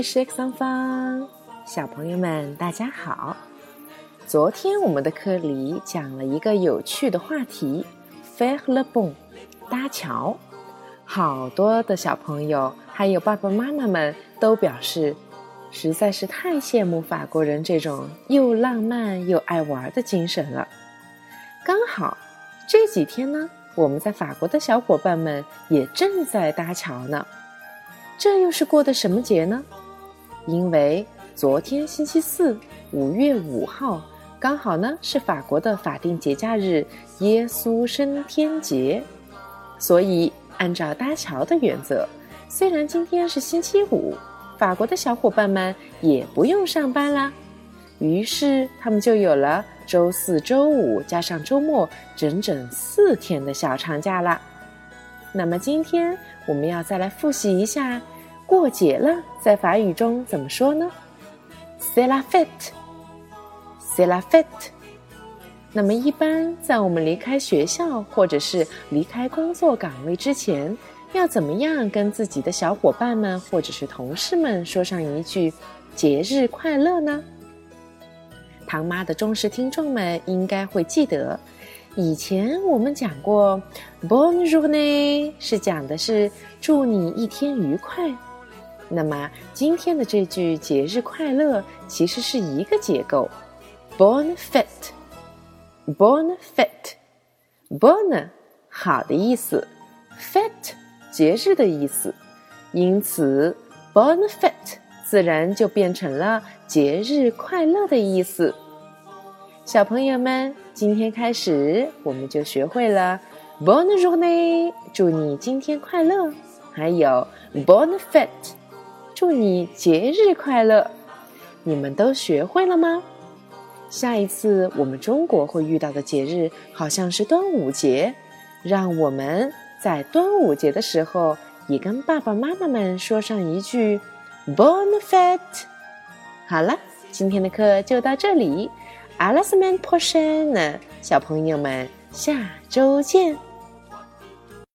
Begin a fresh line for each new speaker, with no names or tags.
是 X 方方，小朋友们大家好。昨天我们的课里讲了一个有趣的话题 f a i r le pont，搭桥。好多的小朋友还有爸爸妈妈们都表示，实在是太羡慕法国人这种又浪漫又爱玩的精神了。刚好这几天呢，我们在法国的小伙伴们也正在搭桥呢。这又是过的什么节呢？因为昨天星期四，五月五号，刚好呢是法国的法定节假日——耶稣升天节，所以按照搭桥的原则，虽然今天是星期五，法国的小伙伴们也不用上班啦。于是他们就有了周四周五加上周末整整四天的小长假啦。那么今天我们要再来复习一下。过节了，在法语中怎么说呢？C'est la fête，C'est la fête。那么，一般在我们离开学校或者是离开工作岗位之前，要怎么样跟自己的小伙伴们或者是同事们说上一句“节日快乐”呢？唐妈的忠实听众们应该会记得，以前我们讲过 bonjourn 是讲的是祝你一天愉快。那么今天的这句“节日快乐”其实是一个结构，“bon fête”，“bon fête”，“bon” 好的意思，“fête” 节日的意思，因此 “bon fête” 自然就变成了节日快乐的意思。小朋友们，今天开始我们就学会了 “bon journée”，祝你今天快乐，还有 BONE fête”。祝你节日快乐！你们都学会了吗？下一次我们中国会遇到的节日好像是端午节，让我们在端午节的时候也跟爸爸妈妈们说上一句 “Bon fête”。好了，今天的课就到这里，阿拉斯曼 portion，小朋友们下周见。